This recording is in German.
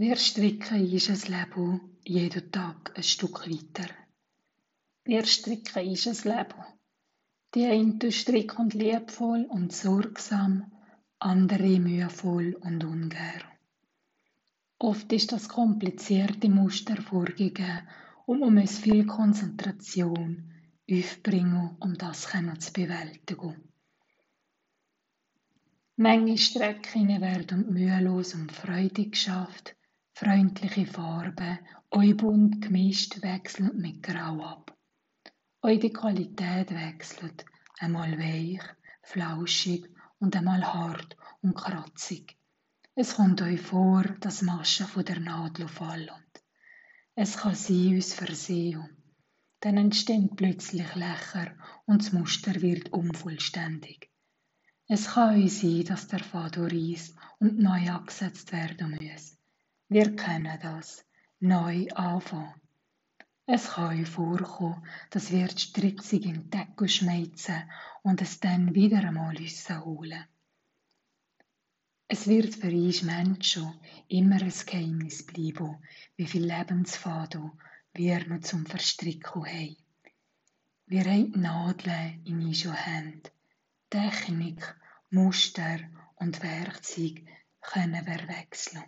Wir stricken unser Leben jeden Tag ein Stück weiter. Wir stricken unser Leben. Die einen stricken liebvoll und sorgsam, andere mühevoll und ungern. Oft ist das komplizierte Muster vorgegeben und man muss viel Konzentration aufbringen, um das zu bewältigen. Manche Strecken werden mühelos und freudig geschafft, freundliche Farben, euch bunt gemischt, wechselnd mit Grau ab. Eure Qualität wechselt, einmal weich, flauschig und einmal hart und kratzig. Es kommt euch vor, dass Maschen von der Nadel fallen. Es kann sein aus Versehen. Dann entstehen plötzlich Lächer und das Muster wird unvollständig. Es kann euch sein, dass der Faden reißt und neu angesetzt werden muss. Wir kennen das. Neu anfangen. Es kann euch vorkommen, dass wir die Stritzung in den Deckel schmeißen und es dann wieder einmal holen. Es wird für uns Menschen immer ein Geheimnis bleiben, wie viel Lebensfaden wir noch zum Verstricken haben. Wir haben die Nadeln in unseren Händen. Technik, Muster und Werkzeug können wir wechseln.